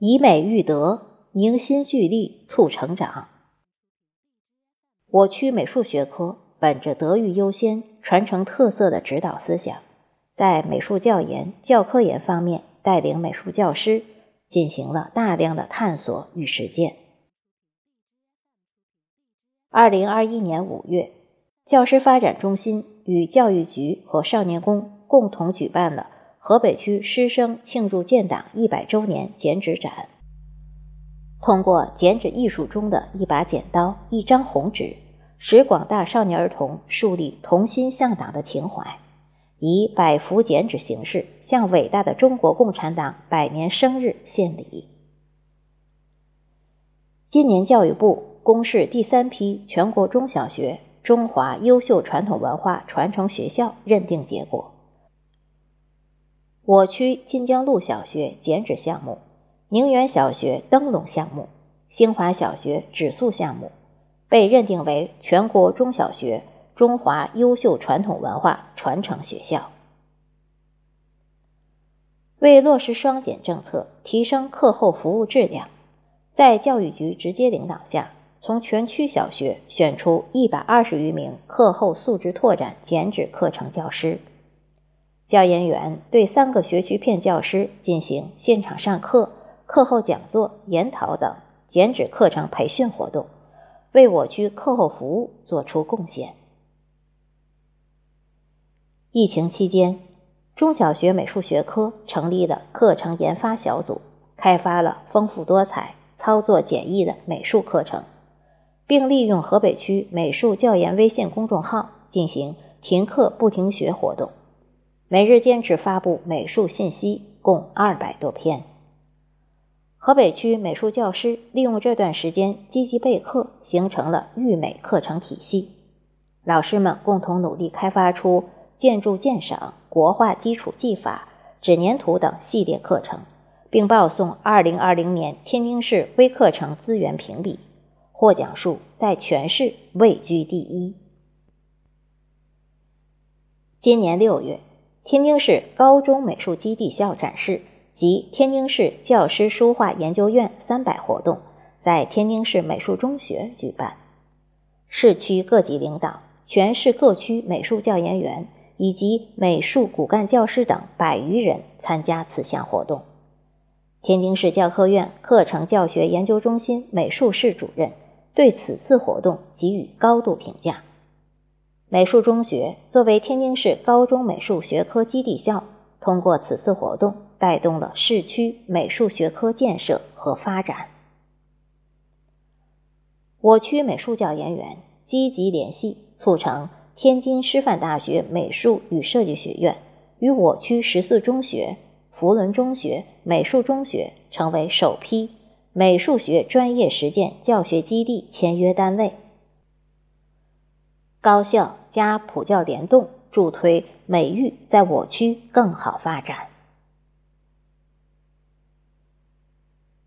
以美育德，凝心聚力，促成长。我区美术学科本着德育优先、传承特色的指导思想，在美术教研、教科研方面，带领美术教师进行了大量的探索与实践。二零二一年五月，教师发展中心与教育局和少年宫共同举办了河北区师生庆祝建党一百周年剪纸展。通过剪纸艺术中的一把剪刀、一张红纸，使广大少年儿童树立同心向党的情怀，以百幅剪纸形式向伟大的中国共产党百年生日献礼。今年教育部。公示第三批全国中小学中华优秀传统文化传承学校认定结果。我区金江路小学剪纸项目、宁远小学灯笼项目、兴华小学纸塑项目被认定为全国中小学中华优秀传统文化传承学校。为落实双减政策，提升课后服务质量，在教育局直接领导下。从全区小学选出一百二十余名课后素质拓展剪纸课程教师，教研员对三个学区片教师进行现场上课、课后讲座、研讨等剪纸课程培训活动，为我区课后服务作出贡献。疫情期间，中小学美术学科成立了课程研发小组，开发了丰富多彩、操作简易的美术课程。并利用河北区美术教研微信公众号进行停课不停学活动，每日坚持发布美术信息共二百多篇。河北区美术教师利用这段时间积极备课，形成了育美课程体系。老师们共同努力，开发出建筑鉴赏、国画基础技法、纸粘土等系列课程，并报送二零二零年天津市微课程资源评比。获奖数在全市位居第一。今年六月，天津市高中美术基地校展示及天津市教师书画研究院三百活动在天津市美术中学举办，市区各级领导、全市各区美术教研员以及美术骨干教师等百余人参加此项活动。天津市教科院课程教学研究中心美术室主任。对此次活动给予高度评价。美术中学作为天津市高中美术学科基地校，通过此次活动带动了市区美术学科建设和发展。我区美术教研员积极联系，促成天津师范大学美术与设计学院与我区十四中学、福伦中学、美术中学成为首批。美术学专业实践教学基地签约单位，高校加普教联动，助推美育在我区更好发展。